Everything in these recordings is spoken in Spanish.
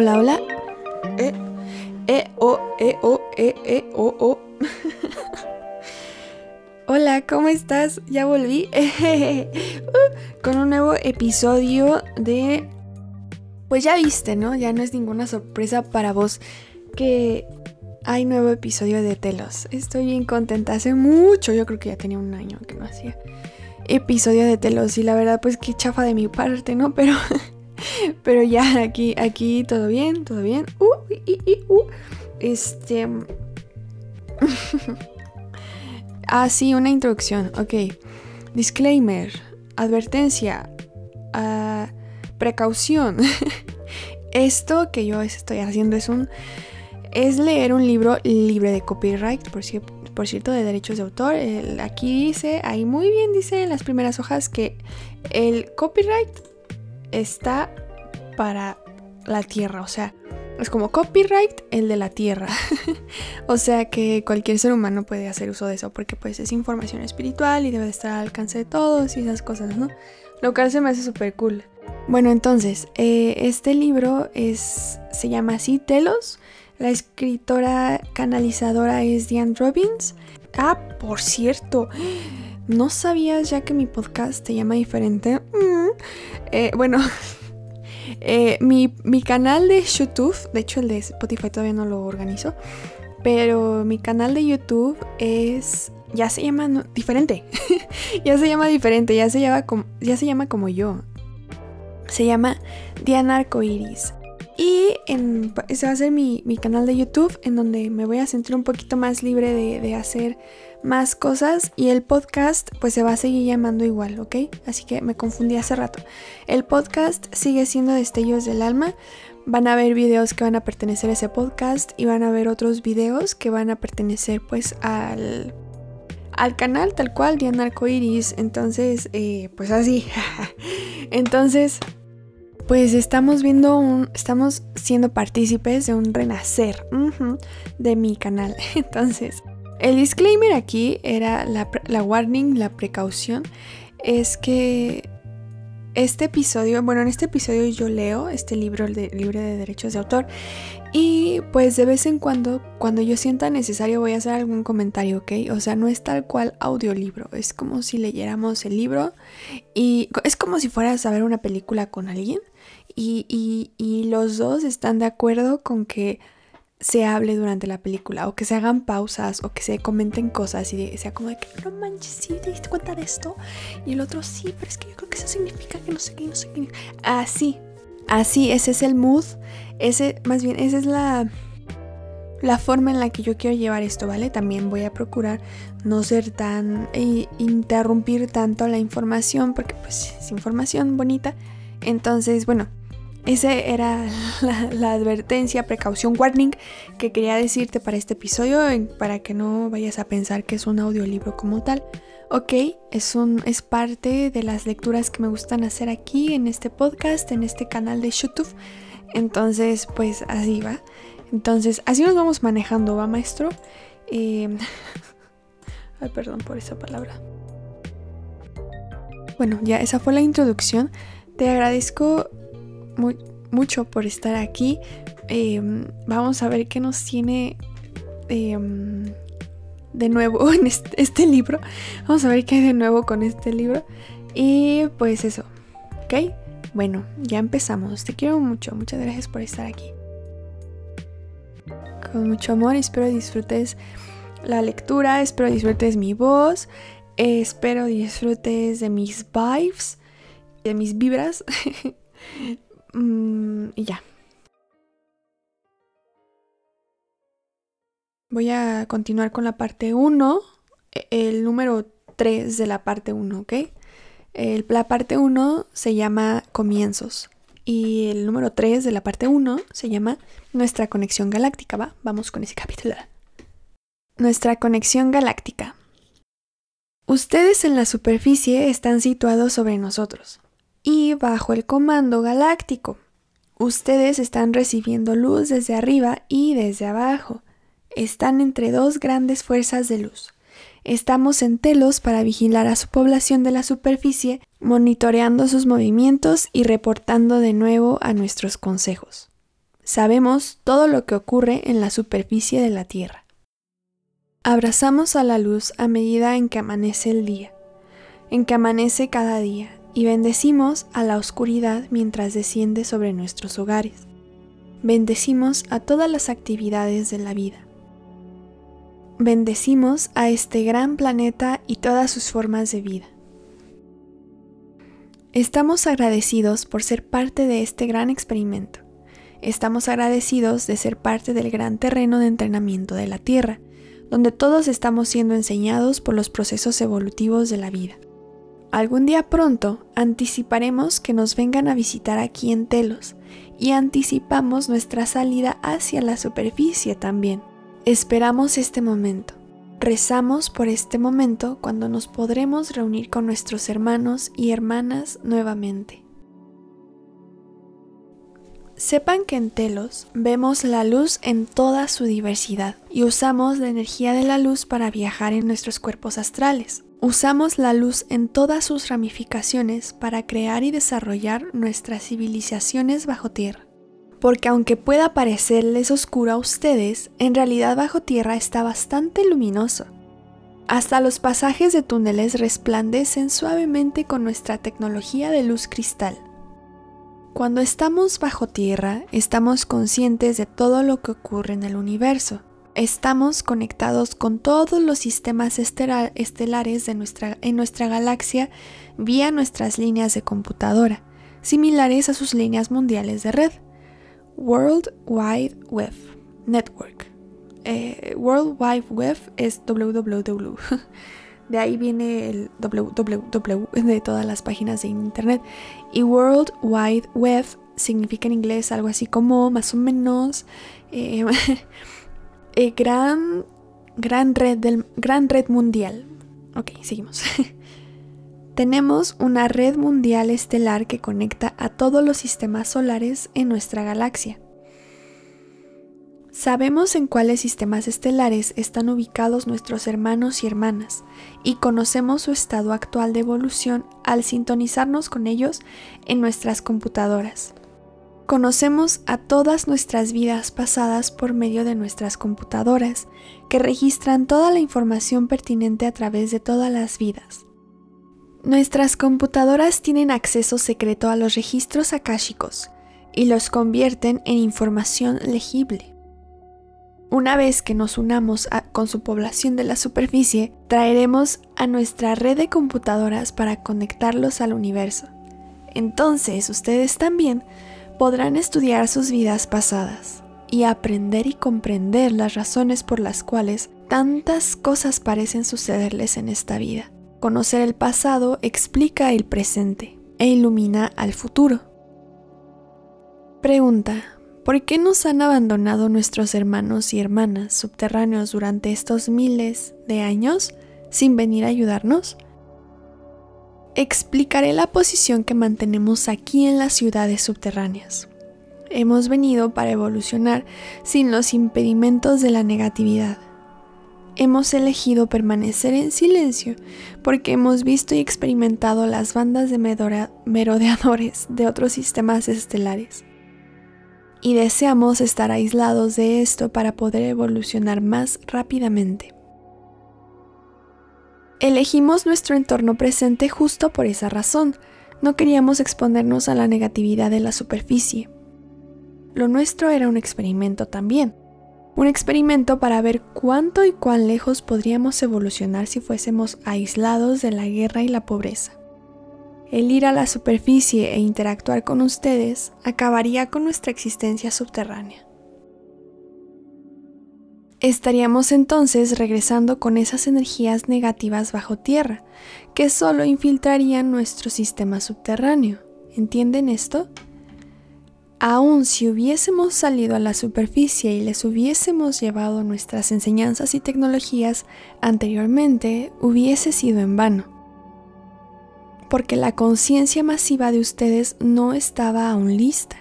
Hola, hola. Eh, eh, o, eh, o, eh, eh, o, o. hola, ¿cómo estás? Ya volví. Uh, con un nuevo episodio de... Pues ya viste, ¿no? Ya no es ninguna sorpresa para vos que hay nuevo episodio de Telos. Estoy bien contenta. Hace mucho, yo creo que ya tenía un año que no hacía episodio de Telos. Y la verdad, pues qué chafa de mi parte, ¿no? Pero... Pero ya, aquí, aquí todo bien, todo bien. Uh, uh. Este. ah, sí, una introducción. Ok. Disclaimer. Advertencia. Uh, precaución. Esto que yo estoy haciendo es un. Es leer un libro libre de copyright, por, por cierto, de derechos de autor. aquí dice, ahí muy bien dice en las primeras hojas que el copyright está para la tierra, o sea, es como copyright el de la tierra. o sea que cualquier ser humano puede hacer uso de eso porque pues es información espiritual y debe estar al alcance de todos y esas cosas, ¿no? Lo cual se me hace súper cool. Bueno, entonces, eh, este libro es, se llama así, Telos. La escritora canalizadora es Diane Robbins. Ah, por cierto, ¿no sabías ya que mi podcast se llama diferente? Mm. Eh, bueno, eh, mi, canal de YouTube, de hecho el de Spotify todavía no lo organizo, pero mi canal de YouTube es ya se llama diferente. ya se llama diferente, ya se llama como, ya se llama como yo. Se llama Diana Arcoiris. Y en, ese va a ser mi, canal de YouTube en donde me voy a sentir un poquito más libre de, de hacer más cosas y el podcast pues se va a seguir llamando igual, ¿ok? Así que me confundí hace rato. El podcast sigue siendo Destellos del Alma. Van a haber videos que van a pertenecer a ese podcast y van a haber otros videos que van a pertenecer pues al, al canal tal cual Diana Arcoiris. Entonces, eh, pues así. Entonces, pues estamos viendo un, estamos siendo partícipes de un renacer de mi canal. Entonces, el disclaimer aquí era la, warning, la precaución, es que este episodio, bueno, en este episodio yo leo este libro de, libre de derechos de autor y pues de vez en cuando, cuando yo sienta necesario voy a hacer algún comentario, ¿ok? O sea, no es tal cual audiolibro, es como si leyéramos el libro y es como si fueras a ver una película con alguien y, y los dos están de acuerdo con que se hable durante la película o que se hagan pausas o que se comenten cosas y sea como de que no manches, sí, te diste cuenta de esto y el otro sí, pero es que yo creo que eso significa que no sé qué, no sé qué. Así, así, ese es el mood, ese, más bien, esa es la, la forma en la que yo quiero llevar esto, ¿vale? También voy a procurar no ser tan, e interrumpir tanto la información porque pues es información bonita. Entonces, bueno, esa era la, advertencia, precaución, warning que quería decirte para este episodio, para que no vayas a pensar que es un audiolibro como tal. Ok, es, un, es parte de las lecturas que me gustan hacer aquí en este podcast, en este canal de YouTube. Entonces, pues así va. Entonces, así nos vamos manejando, ¿va, maestro? Em, ay, perdón por esa palabra. Bueno, ya esa fue la introducción. Te agradezco mucho por estar aquí. Em, vamos a ver qué nos tiene em, de nuevo en este, libro. Vamos a ver qué hay de nuevo con este libro. Y pues eso, ¿ok? Bueno, ya empezamos. Te quiero mucho. Muchas gracias por estar aquí. Con mucho amor, espero disfrutes la lectura, espero disfrutes mi voz, espero disfrutes de mis vibes, de mis vibras. Mm, y ya. Voy a continuar con la parte 1, e, el número 3 de la parte 1, ¿ok? El, la parte 1 se llama comienzos y el número 3 de la parte 1 se llama nuestra conexión galáctica, ¿va? Vamos con ese capítulo. Nuestra conexión galáctica. Ustedes en la superficie están situados sobre nosotros y bajo el comando galáctico. Ustedes están recibiendo luz desde arriba y desde abajo. Están entre dos grandes fuerzas de luz. Estamos en Telos para vigilar a su población de la superficie, monitoreando sus movimientos y reportando de nuevo a nuestros consejos. Sabemos todo lo que ocurre en la superficie de la Tierra. Abrazamos a la luz a medida en que amanece el día, en que amanece cada día, y bendecimos a la oscuridad mientras desciende sobre nuestros hogares. Bendecimos a todas las actividades de la vida. Bendecimos a este gran planeta y todas sus formas de vida. Estamos agradecidos por ser parte de este gran experimento. Estamos agradecidos de ser parte del gran terreno de entrenamiento de la Tierra, donde todos estamos siendo enseñados por los procesos evolutivos de la vida. Algún día pronto anticiparemos que nos vengan a visitar aquí en Telos y anticipamos nuestra salida hacia la superficie también. Esperamos este momento. Rezamos por este momento cuando nos podremos reunir con nuestros hermanos y hermanas nuevamente. Sepan que en Telos vemos la luz en toda su diversidad y usamos la energía de la luz para viajar en nuestros cuerpos astrales. Usamos la luz en todas sus ramificaciones para crear y desarrollar nuestras civilizaciones bajo tierra porque aunque pueda parecerles oscuro a ustedes, en realidad bajo tierra está bastante luminoso. Hasta los pasajes de túneles resplandecen suavemente con nuestra tecnología de luz cristal. Cuando estamos bajo tierra, estamos conscientes de todo lo que ocurre en el universo. Estamos conectados con todos los sistemas estelares de nuestra, en nuestra galaxia vía nuestras líneas de computadora, similares a sus líneas mundiales de red. World Wide Web Network. Eh, World Wide Web es www. De ahí viene el www de todas las páginas de internet. Y World Wide Web significa en inglés algo así como más o menos eh, eh, gran, gran, red del, gran red mundial. Ok, seguimos. Tenemos una red mundial estelar que conecta a todos los sistemas solares en nuestra galaxia. Sabemos en cuáles sistemas estelares están ubicados nuestros hermanos y hermanas y conocemos su estado actual de evolución al sintonizarnos con ellos en nuestras computadoras. Conocemos a todas nuestras vidas pasadas por medio de nuestras computadoras, que registran toda la información pertinente a través de todas las vidas. Nuestras computadoras tienen acceso secreto a los registros akáshicos y los convierten en información legible. Una vez que nos unamos con su población de la superficie, traeremos a nuestra red de computadoras para conectarlos al universo. Entonces ustedes también podrán estudiar sus vidas pasadas y aprender y comprender las razones por las cuales tantas cosas parecen sucederles en esta vida. Conocer el pasado explica el presente e ilumina al futuro. Pregunta, ¿por qué nos han abandonado nuestros hermanos y hermanas subterráneos durante estos miles de años sin venir a ayudarnos? Explicaré la posición que mantenemos aquí en las ciudades subterráneas. Hemos venido para evolucionar sin los impedimentos de la negatividad hemos elegido permanecer en silencio porque hemos visto y experimentado las bandas de merodeadores de otros sistemas estelares. Y deseamos estar aislados de esto para poder evolucionar más rápidamente. Elegimos nuestro entorno presente justo por esa razón. No queríamos exponernos a la negatividad de la superficie. Lo nuestro era un experimento también un experimento para ver cuánto y cuán lejos podríamos evolucionar si fuésemos aislados de la guerra y la pobreza. El ir a la superficie e interactuar con ustedes acabaría con nuestra existencia subterránea. Estaríamos entonces regresando con esas energías negativas bajo tierra, que solo infiltrarían nuestro sistema subterráneo. ¿Entienden esto? Aun si hubiésemos salido a la superficie y les hubiésemos llevado nuestras enseñanzas y tecnologías anteriormente, hubiese sido en vano. Porque la conciencia masiva de ustedes no estaba aún lista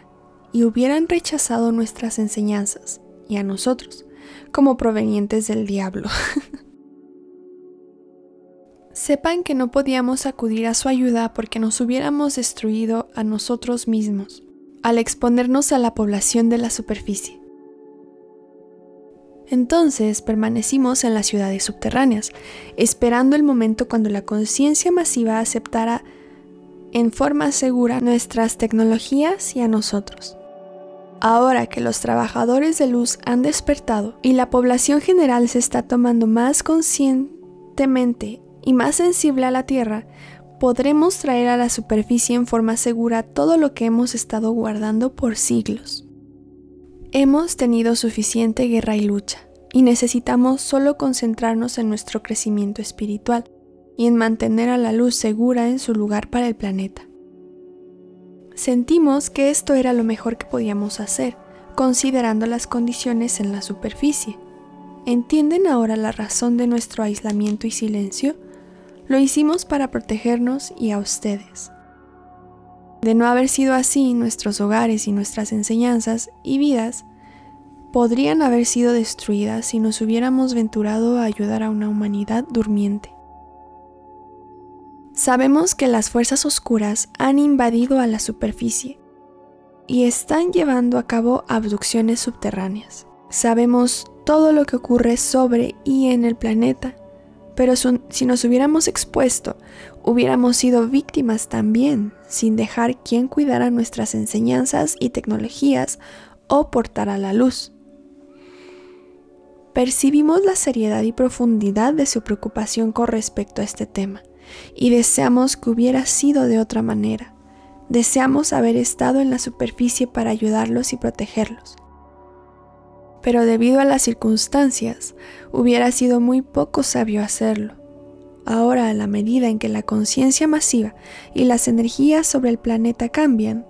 y hubieran rechazado nuestras enseñanzas y a nosotros como provenientes del diablo. Sepan que no podíamos acudir a su ayuda porque nos hubiéramos destruido a nosotros mismos al exponernos a la población de la superficie. Entonces permanecimos en las ciudades subterráneas, esperando el momento cuando la conciencia masiva aceptara en forma segura nuestras tecnologías y a nosotros. Ahora que los trabajadores de luz han despertado y la población general se está tomando más conscientemente y más sensible a la Tierra, podremos traer a la superficie en forma segura todo lo que hemos estado guardando por siglos. Hemos tenido suficiente guerra y lucha, y necesitamos solo concentrarnos en nuestro crecimiento espiritual y en mantener a la luz segura en su lugar para el planeta. Sentimos que esto era lo mejor que podíamos hacer, considerando las condiciones en la superficie. ¿Entienden ahora la razón de nuestro aislamiento y silencio? Lo hicimos para protegernos y a ustedes. De no haber sido así, nuestros hogares y nuestras enseñanzas y vidas podrían haber sido destruidas si nos hubiéramos venturado a ayudar a una humanidad durmiente. Sabemos que las fuerzas oscuras han invadido a la superficie y están llevando a cabo abducciones subterráneas. Sabemos todo lo que ocurre sobre y en el planeta, pero si nos hubiéramos expuesto, hubiéramos sido víctimas también, sin dejar quien cuidara nuestras enseñanzas y tecnologías o portara la luz. Percibimos la seriedad y profundidad de su preocupación con respecto a este tema y deseamos que hubiera sido de otra manera. Deseamos haber estado en la superficie para ayudarlos y protegerlos. Pero debido a las circunstancias, hubiera sido muy poco sabio hacerlo. Ahora, a la medida en que la conciencia masiva y las energías sobre el planeta cambian,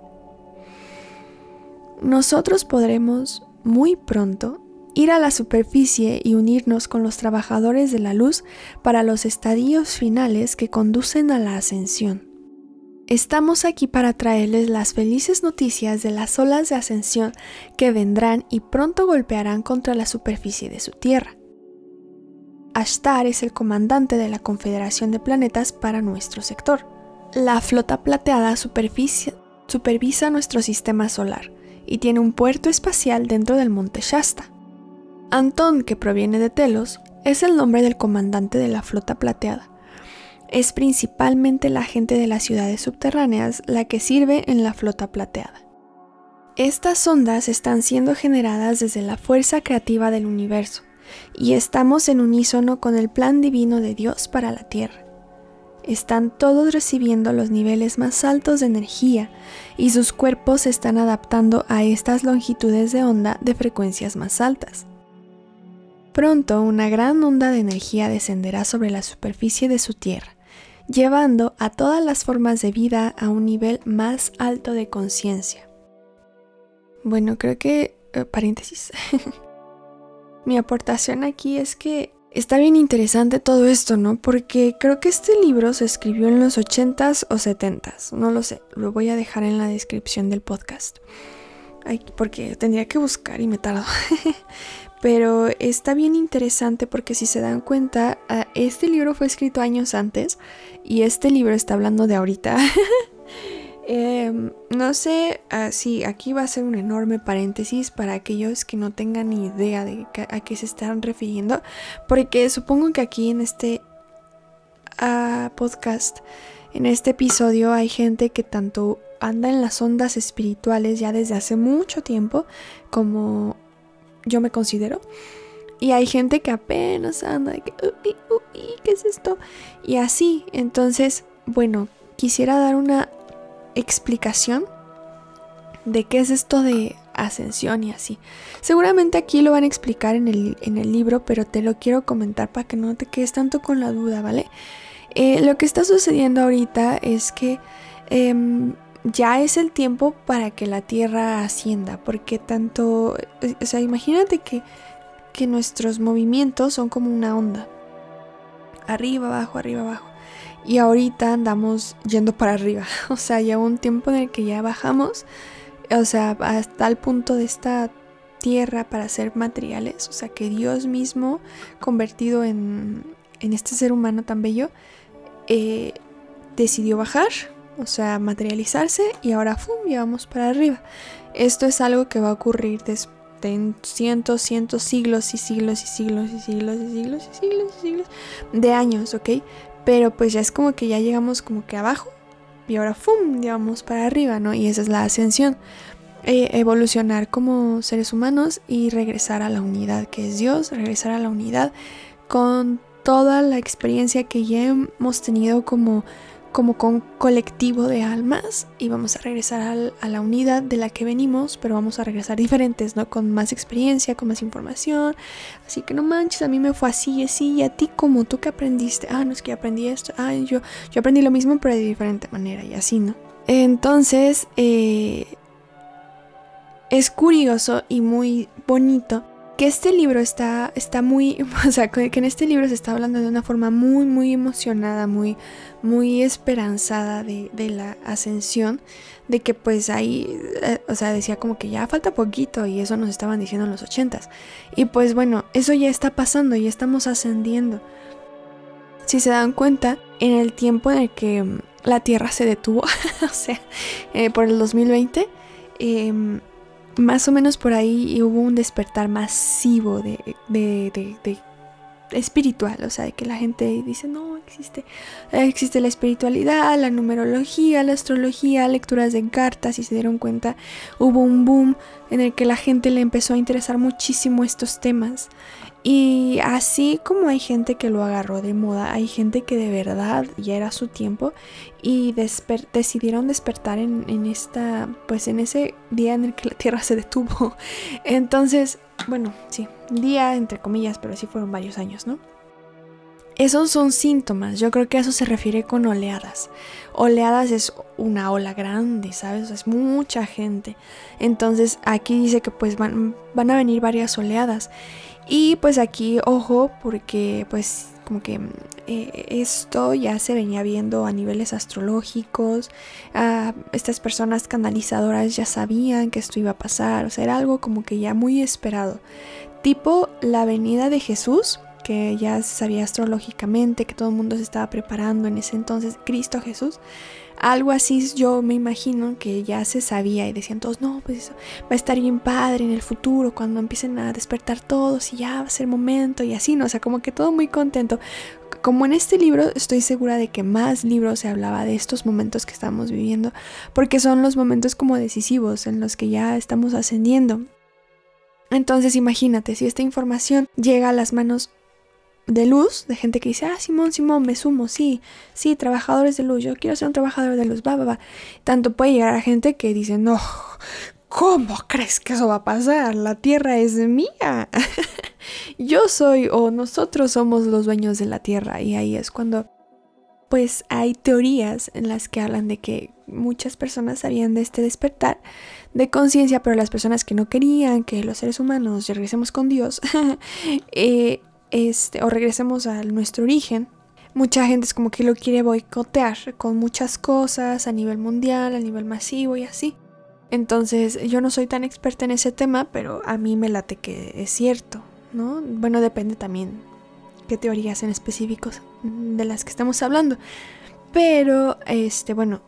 nosotros podremos muy pronto ir a la superficie y unirnos con los trabajadores de la luz para los estadios finales que conducen a la ascensión. Estamos aquí para traerles las felices noticias de las olas de ascensión que vendrán y pronto golpearán contra la superficie de su Tierra. Ashtar es el comandante de la Confederación de Planetas para nuestro sector. La flota plateada supervisa nuestro sistema solar y tiene un puerto espacial dentro del monte Shasta. Antón, que proviene de Telos, es el nombre del comandante de la flota plateada. Es principalmente la gente de las ciudades subterráneas la que sirve en la flota plateada. Estas ondas están siendo generadas desde la fuerza creativa del universo y estamos en unísono con el plan divino de Dios para la Tierra. Están todos recibiendo los niveles más altos de energía y sus cuerpos se están adaptando a estas longitudes de onda de frecuencias más altas. Pronto una gran onda de energía descenderá sobre la superficie de su tierra, llevando a todas las formas de vida a un nivel más alto de conciencia. Bueno, creo que, eh, paréntesis, mi aportación aquí es que está bien interesante todo esto, ¿no? Porque creo que este libro se escribió en los 80s o 70s, no lo sé, lo voy a dejar en la descripción del podcast. porque tendría que buscar y me tardo. pero está bien interesante porque si se dan cuenta, ah, este libro fue escrito años antes y este libro está hablando de ahorita. Em, no sé ah, si aquí va a ser un enorme paréntesis para aquellos que no tengan ni idea de a qué se están refiriendo, porque supongo que aquí en este ah, podcast, en este episodio, hay gente que tanto anda en las ondas espirituales ya desde hace mucho tiempo como yo me considero. Y hay gente que apenas anda de que, ¿qué es esto? Y así, entonces, bueno, quisiera dar una explicación de qué es esto de ascensión y así. Seguramente aquí lo van a explicar en el, en el libro, pero te lo quiero comentar para que no te quedes tanto con la duda, ¿vale? Eh, lo que está sucediendo ahorita es que em, ya es el tiempo para que la Tierra ascienda, porque tanto, o sea, imagínate que, que nuestros movimientos son como una onda, arriba, abajo, arriba, abajo. Y ahorita andamos yendo para arriba, o sea, ya un tiempo en el que ya bajamos, o sea, hasta el punto de esta tierra para ser materiales, o sea, que Dios mismo, convertido en, en este ser humano tan bello, eh, decidió bajar o sea, materializarse y ahora ¡fum! ya vamos para arriba. Esto es algo que va a ocurrir después en cientos, cientos, siglos y siglos y siglos y siglos y siglos y siglos y siglos de años, ¿ok? Pero pues ya es como que ya llegamos como que abajo y ahora ¡fum! ya vamos para arriba, ¿no? Y esa es la ascensión. E, evolucionar como seres humanos y regresar a la unidad que es Dios, regresar a la unidad con toda la experiencia que ya hemos tenido como como con colectivo de almas y vamos a regresar a la unidad de la que venimos, pero vamos a regresar diferentes, ¿no? Con más experiencia, con más información. Así que no manches, a mí me fue así y así, y a ti como tú que aprendiste, ah, no es que aprendí esto, ah, yo, yo aprendí lo mismo, pero de diferente manera y así, ¿no? Entonces, eh, es curioso y muy bonito que este libro está, está muy, o sea, que en este libro se está hablando de una forma muy, muy emocionada, muy, muy esperanzada de, la ascensión, de que pues ahí, eh, o sea, decía como que ya falta poquito y eso nos estaban diciendo en los ochentas. Y pues bueno, eso ya está pasando, ya estamos ascendiendo. Si se dan cuenta, en el tiempo en el que mm, la Tierra se detuvo, o sea, eh, por el 2020, eh, más o menos por ahí hubo un despertar masivo de, espiritual, o sea, de que la gente dice, no, existe, existe la espiritualidad, la numerología, la astrología, lecturas de cartas y se dieron cuenta, hubo un boom en el que la gente le empezó a interesar muchísimo estos temas y así como hay gente que lo agarró de moda, hay gente que de verdad ya era su tiempo y decidieron despertar en, en, esta, pues en ese día en el que la Tierra se detuvo. Entonces, bueno, sí, día entre comillas, pero sí fueron varios años, ¿no? Esos son síntomas, yo creo que a eso se refiere con oleadas. Oleadas es una ola grande, ¿sabes? Es mucha gente. Entonces aquí dice que pues van, van a venir varias oleadas. Y pues aquí, ojo, porque pues como que eh, esto ya se venía viendo a niveles astrológicos, ah, estas personas canalizadoras ya sabían que esto iba a pasar, o sea, era algo como que ya muy esperado. Tipo la venida de Jesús, que ya se sabía astrológicamente, que todo el mundo se estaba preparando en ese entonces, Cristo Jesús. Algo así yo me imagino que ya se sabía y decían todos, no, pues eso va a estar bien padre en el futuro cuando empiecen a despertar todos y ya va a ser momento y así, ¿no? O sea, como que todo muy contento. Como en este libro estoy segura de que más libros se hablaba de estos momentos que estamos viviendo, porque son los momentos como decisivos en los que ya estamos ascendiendo. Entonces imagínate, si esta información llega a las manos de luz, de gente que dice, ah, Simón, Simón, me sumo, sí, sí, trabajadores de luz, yo quiero ser un trabajador de luz, va, va, va. Tanto puede llegar a gente que dice, no, ¿cómo crees que eso va a pasar? La tierra es mía. yo soy o nosotros somos los dueños de la tierra y ahí es cuando pues hay teorías en las que hablan de que muchas personas sabían de este despertar de conciencia, pero las personas que no querían que los seres humanos regresemos con Dios, eh, este, o regresemos a nuestro origen, mucha gente es como que lo quiere boicotear con muchas cosas a nivel mundial, a nivel masivo y así. Entonces yo no soy tan experta en ese tema, pero a mí me late que es cierto, ¿no? Bueno, depende también qué teorías en específicos de las que estamos hablando. Pero, este, bueno,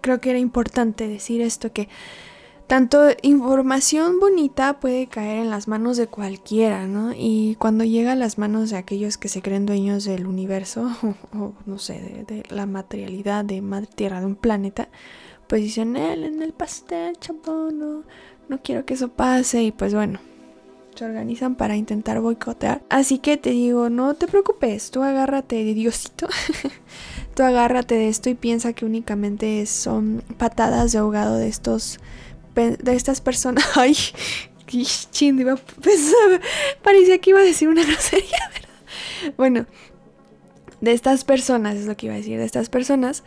creo que era importante decir esto que tanto información bonita puede caer en las manos de cualquiera, ¿no? Y cuando llega a las manos de aquellos que se creen dueños del universo, o, no sé, de, la materialidad de Madre Tierra, de un planeta, pues dicen, él en el pastel, chapo, no, no quiero que eso pase. Y pues bueno, se organizan para intentar boicotear. Así que te digo, no te preocupes, tú agárrate de Diosito. tú agárrate de esto y piensa que únicamente son patadas de ahogado de estos de estas personas. Ay, chin. Parecía que iba a decir una grosería, ¿verdad? Bueno, de estas personas, es lo que iba a decir, de estas personas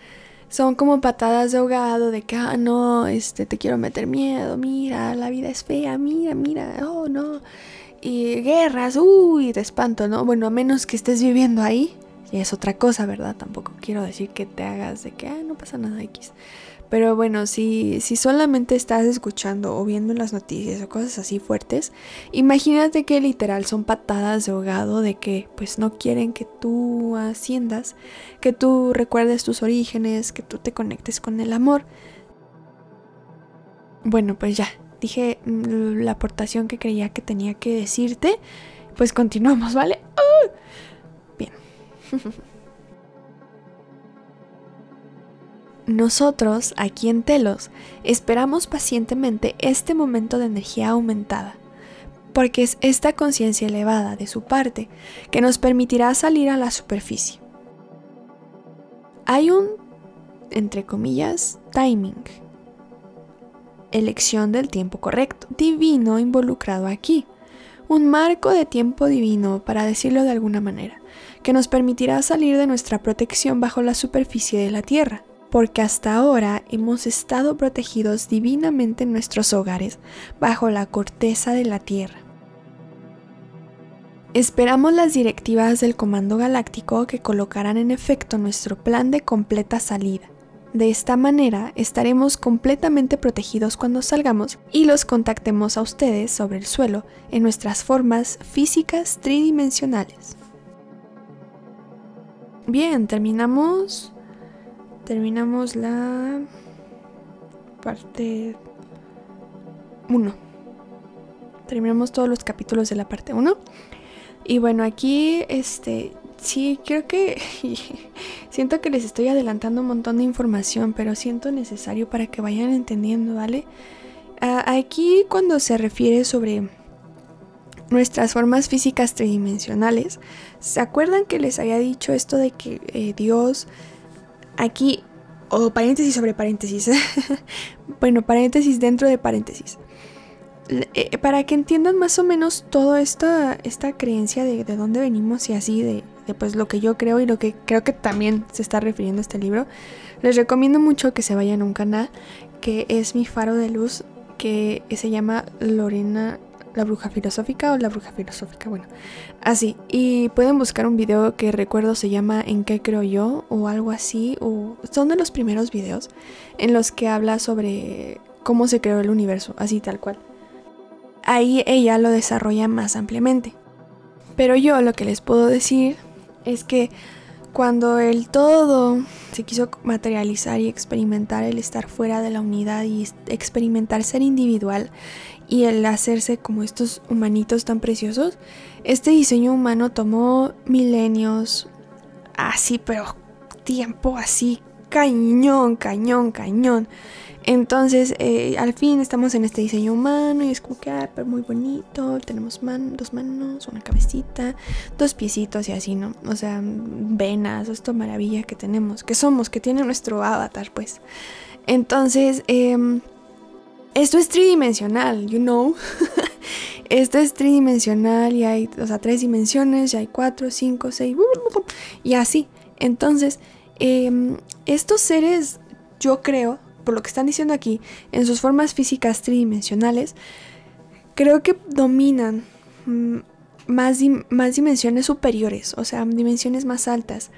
son como patadas de ahogado de que, ah, no, este, te quiero meter miedo, mira, la vida es fea, mira, mira, oh, no. Y guerras, uy, te espanto, ¿no? Bueno, a menos que estés viviendo ahí, y es otra cosa, ¿verdad? Tampoco quiero decir que te hagas de que, ah, no pasa nada X. Pero bueno, si, si solamente estás escuchando o viendo las noticias o cosas así fuertes, imagínate que literal son patadas de ahogado de que pues no quieren que tú asciendas, que tú recuerdes tus orígenes, que tú te conectes con el amor. Bueno, pues ya, dije mm, la aportación que creía que tenía que decirte. Pues continuamos, ¿vale? ¡Ah! Bien. Nosotros, aquí en Telos, esperamos pacientemente este momento de energía aumentada, porque es esta conciencia elevada de su parte que nos permitirá salir a la superficie. Hay un, entre comillas, timing, elección del tiempo correcto, divino involucrado aquí, un marco de tiempo divino, para decirlo de alguna manera, que nos permitirá salir de nuestra protección bajo la superficie de la Tierra porque hasta ahora hemos estado protegidos divinamente en nuestros hogares, bajo la corteza de la Tierra. Esperamos las directivas del Comando Galáctico que colocarán en efecto nuestro plan de completa salida. De esta manera estaremos completamente protegidos cuando salgamos y los contactemos a ustedes sobre el suelo en nuestras formas físicas tridimensionales. Bien, terminamos terminamos la parte 1. Terminamos todos los capítulos de la parte 1. Y bueno, aquí este sí, creo que siento que les estoy adelantando un montón de información, pero siento necesario para que vayan entendiendo, ¿vale? aquí cuando se refiere sobre nuestras formas físicas tridimensionales, ¿se acuerdan que les había dicho esto de que eh, Dios aquí, o paréntesis sobre paréntesis, bueno, paréntesis dentro de paréntesis. Eh, para que entiendan más o menos toda esta, esta creencia de, de dónde venimos y así, de, de, pues lo que yo creo y lo que creo que también se está refiriendo este libro, les recomiendo mucho que se vayan a un canal que es mi faro de luz, que se llama Lorena la bruja filosófica o la bruja filosófica, bueno, así. Y pueden buscar un video que recuerdo se llama ¿En qué creo yo? o algo así, o son de los primeros videos en los que habla sobre cómo se creó el universo, así tal cual. Ahí ella lo desarrolla más ampliamente. Pero yo lo que les puedo decir es que cuando el todo se quiso materializar y experimentar el estar fuera de la unidad y experimentar ser individual y el hacerse como estos humanitos tan preciosos, este diseño humano tomó milenios, así, pero tiempo así, cañón, cañón, cañón. Entonces, eh, al fin estamos en este diseño humano y es como que, ah, pero muy bonito. Tenemos dos manos, una cabecita, dos piecitos y así, ¿no? O sea, venas, esto maravilla que tenemos, que somos, que tiene nuestro avatar, pues. Entonces, eh, esto es tridimensional, you know. esto es tridimensional y hay, o sea, tres dimensiones, y hay cuatro, cinco, seis, y así. Entonces, em, estos seres, yo creo, por lo que están diciendo aquí, en sus formas físicas tridimensionales, creo que dominan mm, más, más dimensiones superiores, o sea, dimensiones más altas.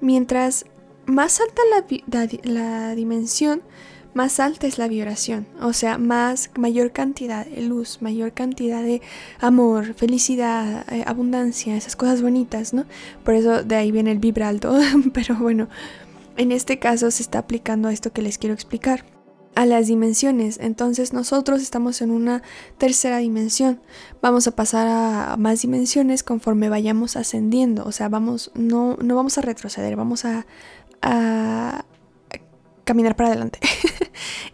Mientras más alta la, la dimensión, más alta es la vibración, o sea, más mayor cantidad de luz, mayor cantidad de amor, felicidad, eh, abundancia, esas cosas bonitas, ¿no? Por eso de ahí viene el vibralto, pero bueno, en este caso se está aplicando a esto que les quiero explicar a las dimensiones. Entonces nosotros estamos en una tercera dimensión. Vamos a pasar a más dimensiones conforme vayamos ascendiendo. O sea, vamos, no, no vamos a retroceder, vamos a, a, caminar para adelante.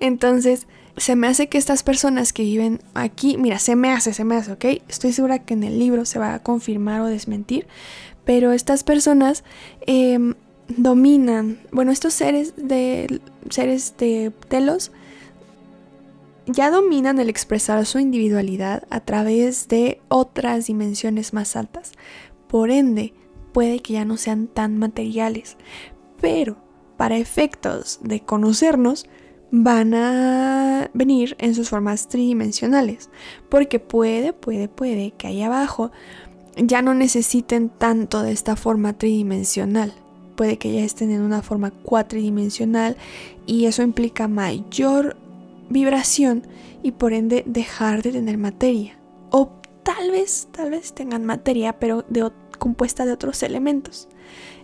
Entonces, se me hace que estas personas que viven aquí, mira, se me hace, se me hace, ¿ok? Estoy segura que en el libro se va a confirmar o desmentir, pero estas personas em, dominan, bueno, estos seres de seres de telos ya dominan el expresar su individualidad a través de otras dimensiones más altas. Por ende, puede que ya no sean tan materiales, pero para efectos de conocernos, van a venir en sus formas tridimensionales. Porque puede, puede, puede que ahí abajo ya no necesiten tanto de esta forma tridimensional. puede que ya estén en una forma cuatridimensional y eso implica mayor vibración y por ende dejar de tener materia. O tal vez, tal vez tengan materia, pero de, compuesta de otros elementos.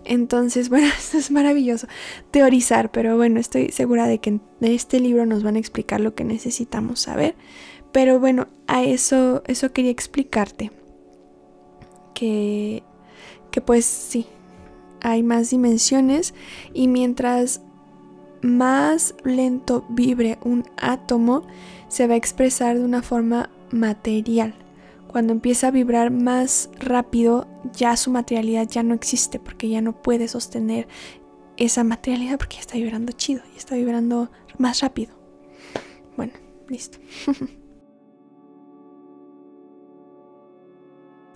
Entonces, bueno, esto es maravilloso teorizar, pero bueno, estoy segura de que en este libro nos van a explicar lo que necesitamos saber. Pero bueno, a eso, eso quería explicarte. Que, que pues sí, hay más dimensiones y mientras más lento vibre un átomo, se va a expresar de una forma material. Cuando empieza a vibrar más rápido, ya su materialidad ya no existe porque ya no puede sostener esa materialidad porque ya está vibrando chido y está vibrando más rápido. Bueno, listo.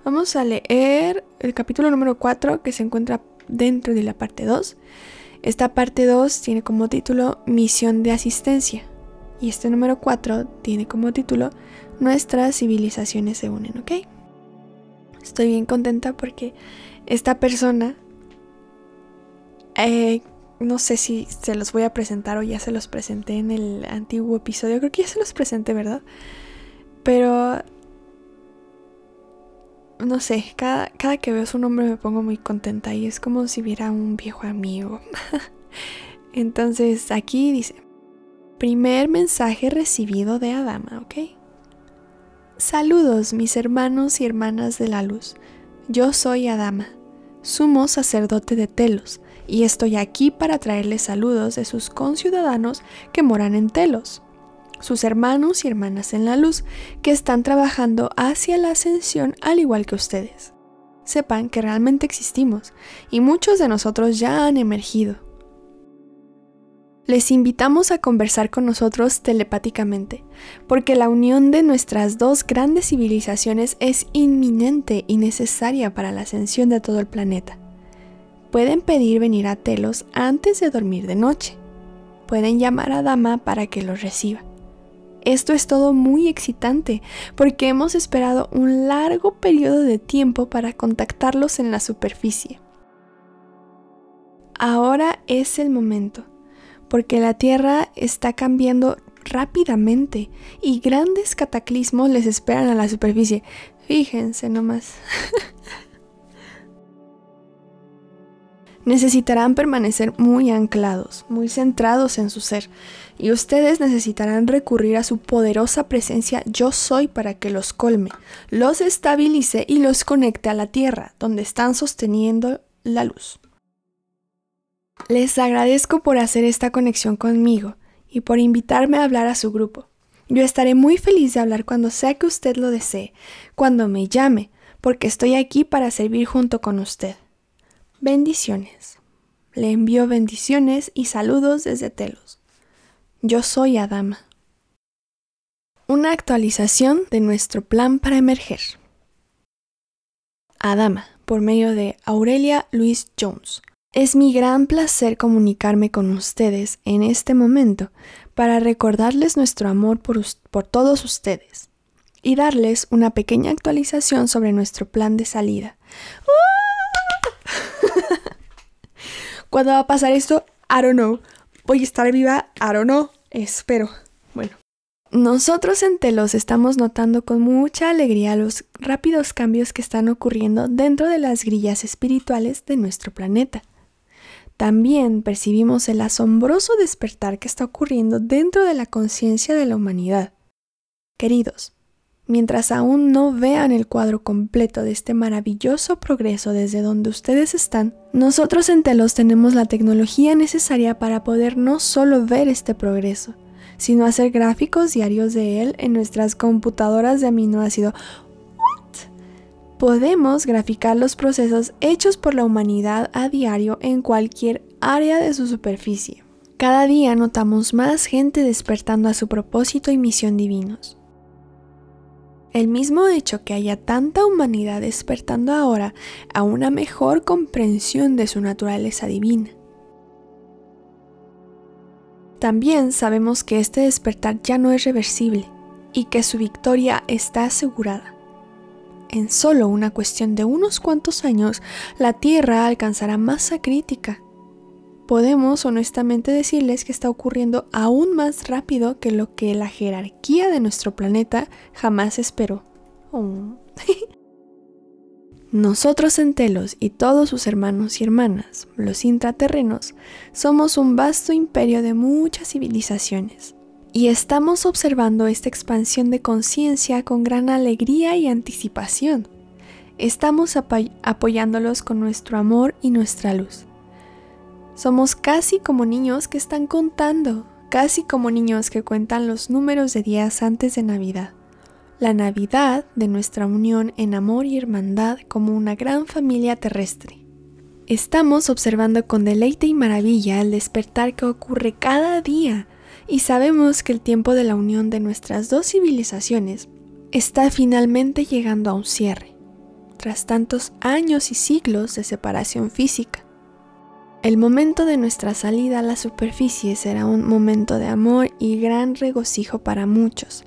Vamos a leer el capítulo número 4 que se encuentra dentro de la parte 2. Esta parte 2 tiene como título Misión de Asistencia y este número 4 tiene como título Nuestras civilizaciones se unen, ¿ok? Estoy bien contenta porque esta persona, eh, no sé si se los voy a presentar o ya se los presenté en el antiguo episodio, creo que ya se los presenté, ¿verdad? Pero no sé, cada, cada, que veo su nombre me pongo muy contenta y es como si viera un viejo amigo. Entonces aquí dice, primer mensaje recibido de Adama, ¿ok? Saludos mis hermanos y hermanas de la luz. Yo soy Adama, sumo sacerdote de Telos, y estoy aquí para traerles saludos de sus conciudadanos que moran en Telos, sus hermanos y hermanas en la luz que están trabajando hacia la ascensión al igual que ustedes. Sepan que realmente existimos y muchos de nosotros ya han emergido les invitamos a conversar con nosotros telepáticamente, porque la unión de nuestras dos grandes civilizaciones es inminente y necesaria para la ascensión de todo el planeta. Pueden pedir venir a Telos antes de dormir de noche. Pueden llamar a Dama para que los reciba. Esto es todo muy excitante porque hemos esperado un largo periodo de tiempo para contactarlos en la superficie. Ahora es el momento porque la Tierra está cambiando rápidamente y grandes cataclismos les esperan a la superficie. Fíjense nomás. necesitarán permanecer muy anclados, muy centrados en su ser, y ustedes necesitarán recurrir a su poderosa presencia yo soy para que los colme, los estabilice y los conecte a la tierra, donde están sosteniendo la luz. Les agradezco por hacer esta conexión conmigo y por invitarme a hablar a su grupo. Yo estaré muy feliz de hablar cuando sea que usted lo desee, cuando me llame, porque estoy aquí para servir junto con usted. Bendiciones. Le envío bendiciones y saludos desde Telos. Yo soy Adama. Una actualización de nuestro plan para emerger. Adama, por medio de Aurelia Louise Jones, es mi gran placer comunicarme con ustedes en este momento para recordarles nuestro amor por, todos ustedes y darles una pequeña actualización sobre nuestro plan de salida. ¿Cuándo va a pasar esto? I don't know. Voy a estar viva, I don't know. Espero. Bueno. Nosotros en Telos estamos notando con mucha alegría los rápidos cambios que están ocurriendo dentro de las grillas espirituales de nuestro planeta. También percibimos el asombroso despertar que está ocurriendo dentro de la conciencia de la humanidad. Queridos, mientras aún no vean el cuadro completo de este maravilloso progreso desde donde ustedes están, nosotros en Telos tenemos la tecnología necesaria para poder no solo ver este progreso, sino hacer gráficos diarios de él en nuestras computadoras de aminoácido podemos graficar los procesos hechos por la humanidad a diario en cualquier área de su superficie. Cada día notamos más gente despertando a su propósito y misión divinos. El mismo hecho que haya tanta humanidad despertando ahora a una mejor comprensión de su naturaleza divina. También sabemos que este despertar ya no es reversible y que su victoria está asegurada en solo una cuestión de unos cuantos años, la Tierra alcanzará masa crítica podemos honestamente decirles que está ocurriendo aún más rápido que lo que la jerarquía de nuestro planeta jamás esperó. Oh. Nosotros en Telos y todos sus hermanos y hermanas, los intraterrenos, somos un vasto imperio de muchas civilizaciones. Y estamos observando esta expansión de conciencia con gran alegría y anticipación. Estamos apoyándolos con nuestro amor y nuestra luz. Somos casi como niños que están contando, casi como niños que cuentan los números de días antes de Navidad la Navidad de nuestra unión en amor y hermandad como una gran familia terrestre. Estamos observando con deleite y maravilla el despertar que ocurre cada día y sabemos que el tiempo de la unión de nuestras dos civilizaciones está finalmente llegando a un cierre, tras tantos años y siglos de separación física. El momento de nuestra salida a la superficie será un momento de amor y gran regocijo para muchos,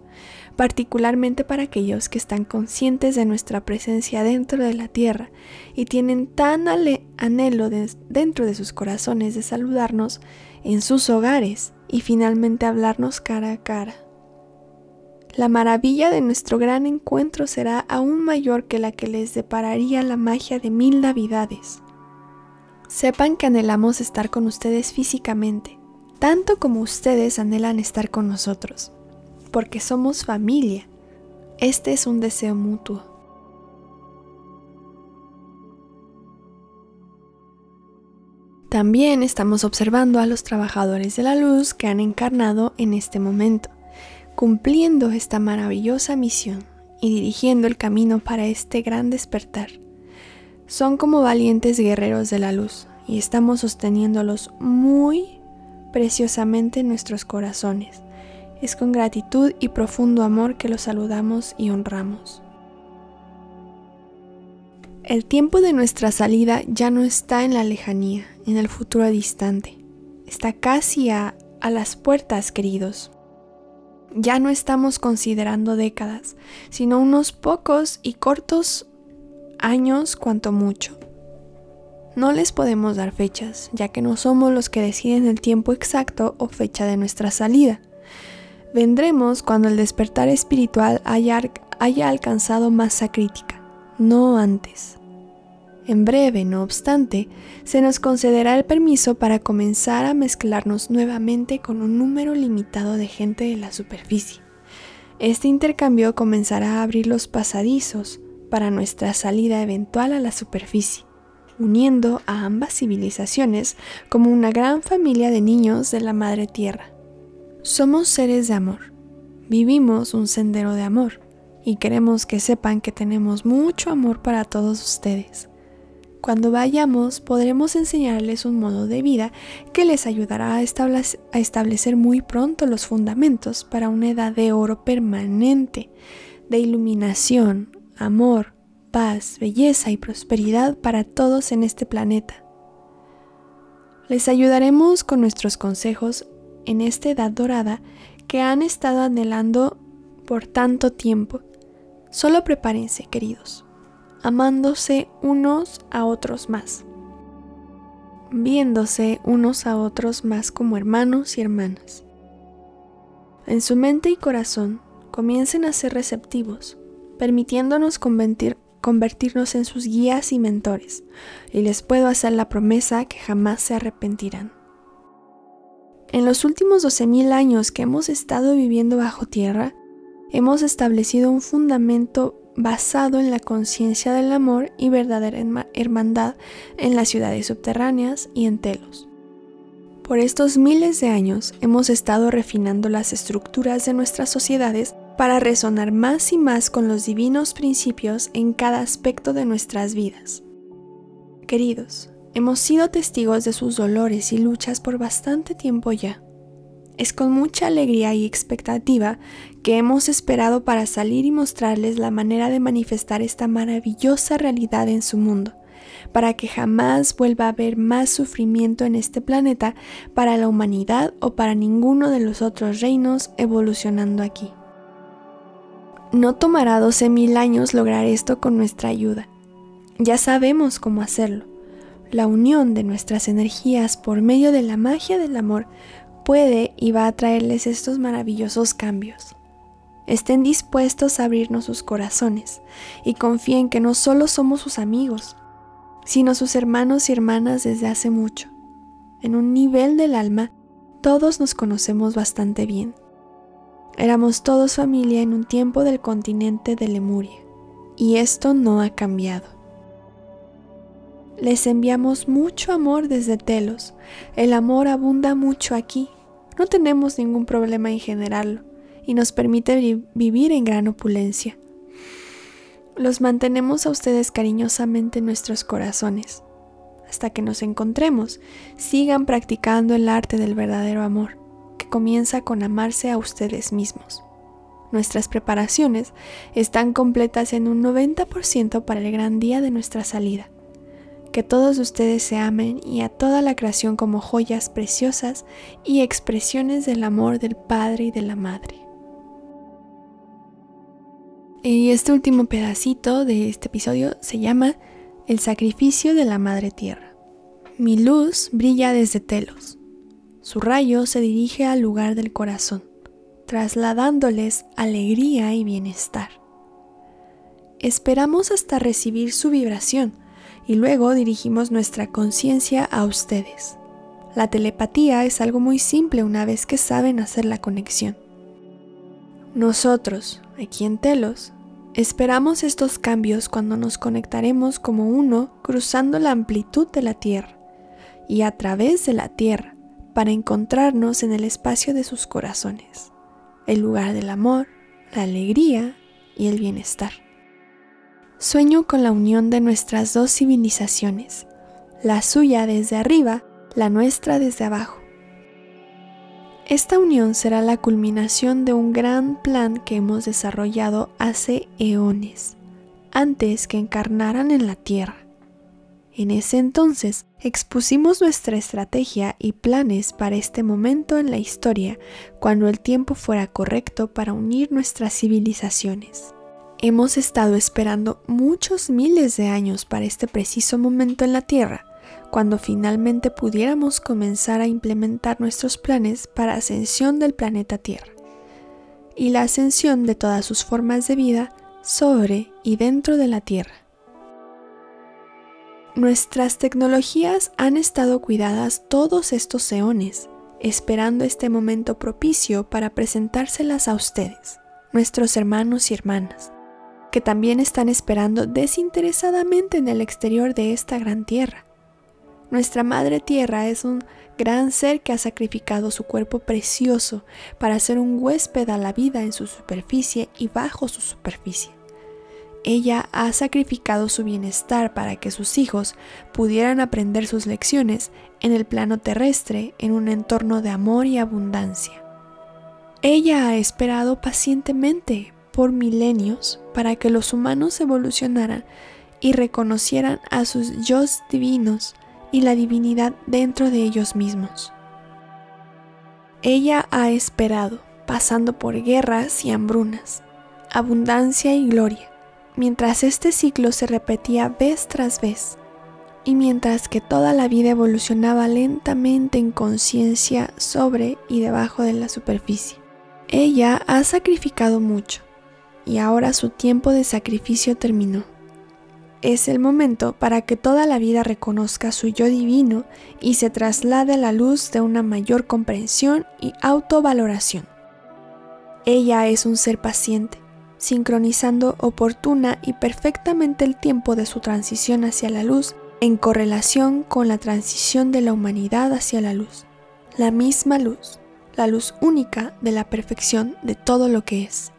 particularmente para aquellos que están conscientes de nuestra presencia dentro de la tierra y tienen tan anhelo dentro de sus corazones de saludarnos en sus hogares y finalmente hablarnos cara a cara. La maravilla de nuestro gran encuentro será aún mayor que la que les depararía la magia de mil navidades. Sepan que anhelamos estar con ustedes físicamente, tanto como ustedes anhelan estar con nosotros porque somos familia. Este es un deseo mutuo. También estamos observando a los trabajadores de la luz que han encarnado en este momento, cumpliendo esta maravillosa misión y dirigiendo el camino para este gran despertar. Son como valientes guerreros de la luz y estamos sosteniéndolos muy preciosamente en nuestros corazones es con gratitud y profundo amor que los saludamos y honramos. El tiempo de nuestra salida ya no está en la lejanía, en el futuro distante. Está casi a, las puertas, queridos. Ya no estamos considerando décadas, sino unos pocos y cortos años cuanto mucho. No les podemos dar fechas, ya que no somos los que deciden el tiempo exacto o fecha de nuestra salida. Vendremos cuando el despertar espiritual haya, alcanzado masa crítica, no antes. En breve, no obstante, se nos concederá el permiso para comenzar a mezclarnos nuevamente con un número limitado de gente de la superficie. Este intercambio comenzará a abrir los pasadizos para nuestra salida eventual a la superficie, uniendo a ambas civilizaciones como una gran familia de niños de la Madre Tierra. Somos seres de amor, vivimos un sendero de amor y queremos que sepan que tenemos mucho amor para todos ustedes. Cuando vayamos podremos enseñarles un modo de vida que les ayudará a, establecer muy pronto los fundamentos para una edad de oro permanente, de iluminación, amor, paz, belleza y prosperidad para todos en este planeta. Les ayudaremos con nuestros consejos en esta edad dorada que han estado anhelando por tanto tiempo. Solo prepárense, queridos, amándose unos a otros más, viéndose unos a otros más como hermanos y hermanas. En su mente y corazón comiencen a ser receptivos, permitiéndonos convertirnos en sus guías y mentores, y les puedo hacer la promesa que jamás se arrepentirán. En los últimos 12.000 años que hemos estado viviendo bajo tierra, hemos establecido un fundamento basado en la conciencia del amor y verdadera hermandad en las ciudades subterráneas y en Telos. Por estos miles de años hemos estado refinando las estructuras de nuestras sociedades para resonar más y más con los divinos principios en cada aspecto de nuestras vidas. Queridos, Hemos sido testigos de sus dolores y luchas por bastante tiempo ya. Es con mucha alegría y expectativa que hemos esperado para salir y mostrarles la manera de manifestar esta maravillosa realidad en su mundo, para que jamás vuelva a haber más sufrimiento en este planeta para la humanidad o para ninguno de los otros reinos evolucionando aquí. No tomará 12.000 años lograr esto con nuestra ayuda. Ya sabemos cómo hacerlo la unión de nuestras energías por medio de la magia del amor puede y va a traerles estos maravillosos cambios. Estén dispuestos a abrirnos sus corazones y confíen que no solo somos sus amigos, sino sus hermanos y hermanas desde hace mucho. En un nivel del alma, todos nos conocemos bastante bien. Éramos todos familia en un tiempo del continente de Lemuria, y esto no ha cambiado. Les enviamos mucho amor desde Telos. El amor abunda mucho aquí. No tenemos ningún problema en generarlo y nos permite vivir en gran opulencia. Los mantenemos a ustedes cariñosamente en nuestros corazones. Hasta que nos encontremos, sigan practicando el arte del verdadero amor, que comienza con amarse a ustedes mismos. Nuestras preparaciones están completas en un 90% para el gran día de nuestra salida que todos ustedes se amen y a toda la creación como joyas preciosas y expresiones del amor del Padre y de la Madre. Y este último pedacito de este episodio se llama El sacrificio de la Madre Tierra. Mi luz brilla desde Telos. Su rayo se dirige al lugar del corazón, trasladándoles alegría y bienestar. Esperamos hasta recibir su vibración, y luego dirigimos nuestra conciencia a ustedes. La telepatía es algo muy simple una vez que saben hacer la conexión. Nosotros, aquí en Telos, esperamos estos cambios cuando nos conectaremos como uno cruzando la amplitud de la Tierra y a través de la Tierra para encontrarnos en el espacio de sus corazones, el lugar del amor, la alegría y el bienestar. Sueño con la unión de nuestras dos civilizaciones, la suya desde arriba, la nuestra desde abajo. Esta unión será la culminación de un gran plan que hemos desarrollado hace eones, antes que encarnaran en la Tierra. En ese entonces expusimos nuestra estrategia y planes para este momento en la historia, cuando el tiempo fuera correcto para unir nuestras civilizaciones. Hemos estado esperando muchos miles de años para este preciso momento en la Tierra, cuando finalmente pudiéramos comenzar a implementar nuestros planes para ascensión del planeta Tierra y la ascensión de todas sus formas de vida sobre y dentro de la Tierra. Nuestras tecnologías han estado cuidadas todos estos eones, esperando este momento propicio para presentárselas a ustedes, nuestros hermanos y hermanas que también están esperando desinteresadamente en el exterior de esta gran tierra. Nuestra Madre Tierra es un gran ser que ha sacrificado su cuerpo precioso para ser un huésped a la vida en su superficie y bajo su superficie. Ella ha sacrificado su bienestar para que sus hijos pudieran aprender sus lecciones en el plano terrestre en un entorno de amor y abundancia. Ella ha esperado pacientemente por milenios para que los humanos evolucionaran y reconocieran a sus yo divinos y la divinidad dentro de ellos mismos. Ella ha esperado, pasando por guerras y hambrunas, abundancia y gloria, mientras este ciclo se repetía vez tras vez, y mientras que toda la vida evolucionaba lentamente en conciencia sobre y debajo de la superficie. Ella ha sacrificado mucho, y ahora su tiempo de sacrificio terminó. Es el momento para que toda la vida reconozca su yo divino y se traslade a la luz de una mayor comprensión y autovaloración. Ella es un ser paciente, sincronizando oportuna y perfectamente el tiempo de su transición hacia la luz en correlación con la transición de la humanidad hacia la luz. La misma luz, la luz única de la perfección de todo lo que es.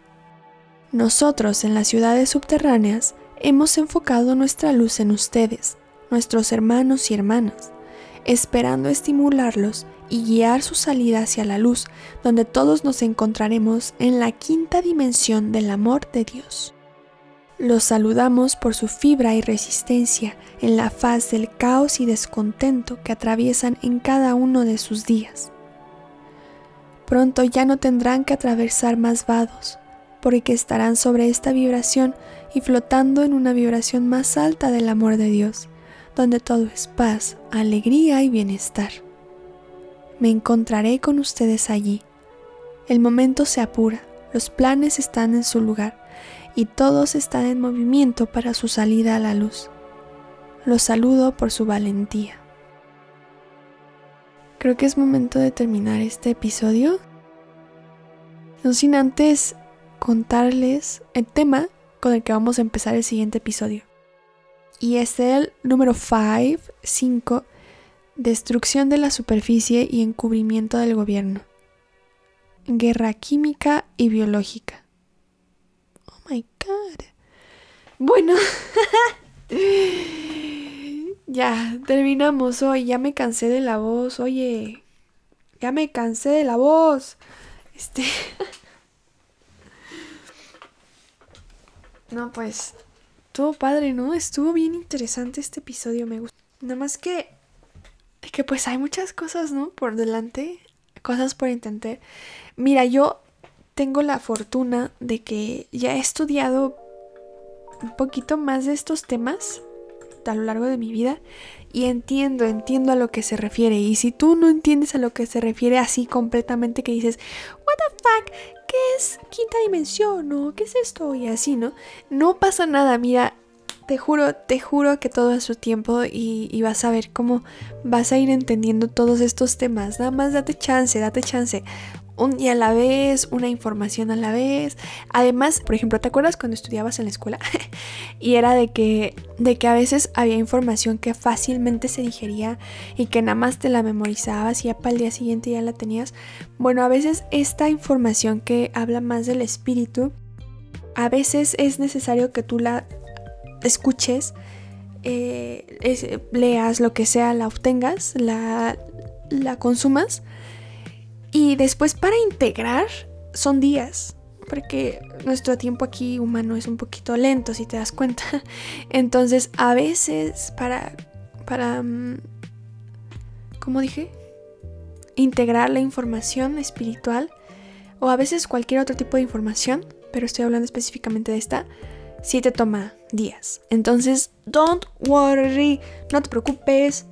Nosotros en las ciudades subterráneas hemos enfocado nuestra luz en ustedes, nuestros hermanos y hermanas, esperando estimularlos y guiar su salida hacia la luz, donde todos nos encontraremos en la quinta dimensión del amor de Dios. Los saludamos por su fibra y resistencia en la faz del caos y descontento que atraviesan en cada uno de sus días. Pronto ya no tendrán que atravesar más vados, porque estarán sobre esta vibración y flotando en una vibración más alta del amor de Dios, donde todo es paz, alegría y bienestar. Me encontraré con ustedes allí. El momento se apura, los planes están en su lugar y todos están en movimiento para su salida a la luz. Los saludo por su valentía. Creo que es momento de terminar este episodio. No sin antes contarles el tema con el que vamos a empezar el siguiente episodio. Y es el número 5, 5, destrucción de la superficie y encubrimiento del gobierno. Guerra química y biológica. Oh my god. Bueno. ya, terminamos hoy. Ya me cansé de la voz. Oye. Ya me cansé de la voz. Este. no, pues. Estuvo padre, ¿no? Estuvo bien interesante este episodio. Me gustó. Nada más que. Que pues hay muchas cosas, ¿no? Por delante. Cosas por intentar. Mira, yo tengo la fortuna de que ya he estudiado un poquito más de estos temas a lo largo de mi vida y entiendo, entiendo a lo que se refiere. Y si tú no entiendes a lo que se refiere así completamente que dices, what the fuck, ¿qué es quinta dimensión? ¿O qué es esto? Y así, ¿no? No pasa nada, mira, te juro, te juro que todo a su tiempo y, y, vas a ver cómo vas a ir entendiendo todos estos temas. Nada más date chance, date chance un día a la vez, una información a la vez. Además, por ejemplo, ¿te acuerdas cuando estudiabas en la escuela? y era de que, de que a veces había información que fácilmente se digería y que nada más te la memorizabas y ya para el día siguiente ya la tenías. Bueno, a veces esta información que habla más del espíritu, a veces es necesario que tú la escuches, eh, leas lo que sea, la obtengas, la, la consumas y después para integrar son días, porque nuestro tiempo aquí humano es un poquito lento, si te das cuenta. Entonces, a veces para, para, mm, ¿cómo dije? Integrar la información espiritual o a veces cualquier otro tipo de información, pero estoy hablando específicamente de esta, sí te toma días. Entonces, don't worry, no te preocupes,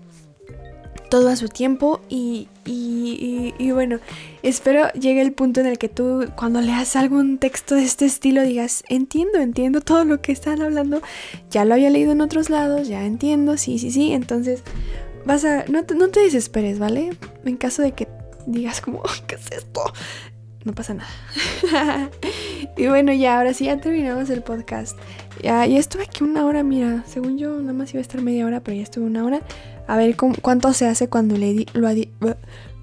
todo a su tiempo y, y, bueno, espero llegue el punto en el que tú cuando leas algún texto de este estilo digas, entiendo, entiendo todo lo que están hablando, ya lo había leído en otros lados, ya entiendo, sí, sí, sí, entonces vas a, no te, no te desesperes, ¿vale? En caso de que digas como, ¿qué es esto? No pasa nada. y bueno, ya, ahora sí, ya terminamos el podcast. Ya, ya estuve aquí una hora, mira, según yo nada más iba a estar media hora, pero ya estuve una hora a ver cuánto se hace cuando, lo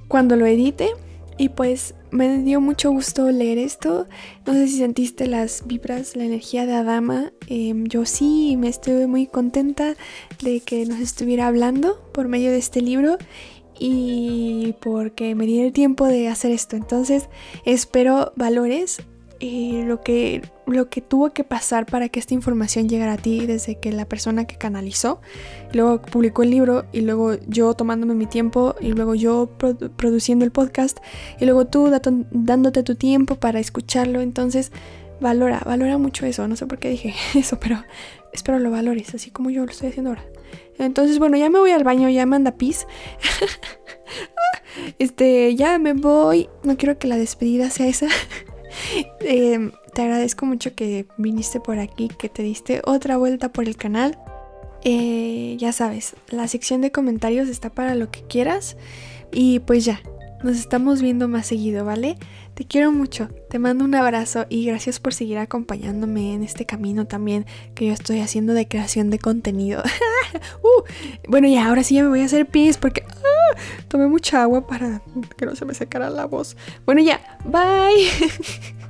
cuando edite. Y pues me dio mucho gusto leer esto. No sé si sentiste las vibras, la energía de Adama. Em, yo sí, me estuve muy contenta de que nos estuviera hablando por medio de este libro y porque me di el tiempo de hacer esto. Entonces espero valores lo, que, lo que tuvo que pasar para que esta información llegara a ti desde que la persona que canalizó, luego publicó el libro y luego yo tomándome mi tiempo y luego yo produciendo el podcast y luego tú dándote tu tiempo para escucharlo. Entonces, valora, valora mucho eso. No sé por qué dije eso, pero espero lo valores, así como yo lo estoy haciendo ahora. Entonces, bueno, ya me voy al baño, ya manda pis. este, ya me voy. No quiero que la despedida sea esa. Em, te agradezco mucho que viniste por aquí, que te diste otra vuelta por el canal. Eh, ya sabes, la sección de comentarios está para lo que quieras. Y pues ya, nos estamos viendo más seguido, ¿vale? Te quiero mucho, te mando un abrazo y gracias por seguir acompañándome en este camino también que yo estoy haciendo de creación de contenido. Uh, bueno, ya ahora sí ya me voy a hacer pis porque uh, tomé mucha agua para que no se me secara la voz. Bueno, ya, bye.